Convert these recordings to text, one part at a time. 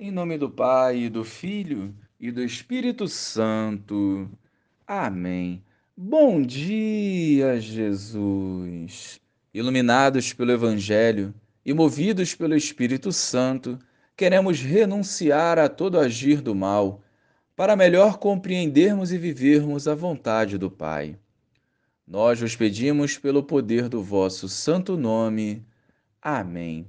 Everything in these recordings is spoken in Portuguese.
Em nome do Pai, do Filho e do Espírito Santo. Amém. Bom dia, Jesus. Iluminados pelo Evangelho e movidos pelo Espírito Santo, queremos renunciar a todo agir do mal, para melhor compreendermos e vivermos a vontade do Pai. Nós vos pedimos pelo poder do vosso santo nome. Amém.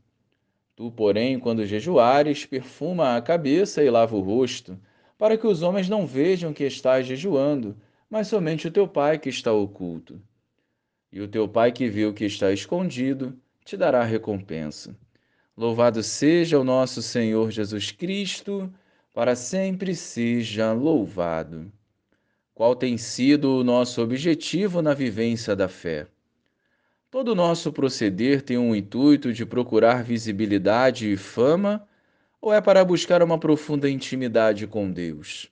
Tu, porém, quando jejuares, perfuma a cabeça e lava o rosto, para que os homens não vejam que estás jejuando, mas somente o teu Pai que está oculto. E o teu Pai que viu que está escondido, te dará recompensa. Louvado seja o nosso Senhor Jesus Cristo, para sempre seja louvado. Qual tem sido o nosso objetivo na vivência da fé? Todo nosso proceder tem um intuito de procurar visibilidade e fama ou é para buscar uma profunda intimidade com Deus?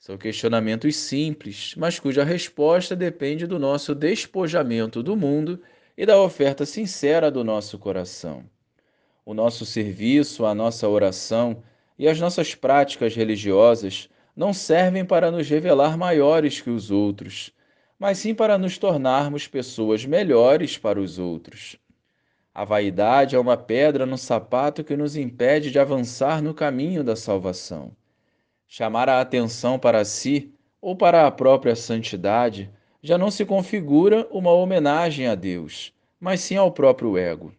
São questionamentos simples, mas cuja resposta depende do nosso despojamento do mundo e da oferta sincera do nosso coração. O nosso serviço, a nossa oração e as nossas práticas religiosas não servem para nos revelar maiores que os outros mas sim para nos tornarmos pessoas melhores para os outros. A vaidade é uma pedra no sapato que nos impede de avançar no caminho da salvação. Chamar a atenção para si ou para a própria santidade já não se configura uma homenagem a Deus, mas sim ao próprio ego.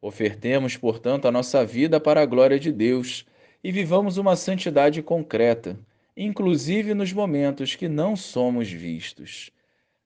Ofertemos, portanto, a nossa vida para a glória de Deus e vivamos uma santidade concreta, inclusive nos momentos que não somos vistos.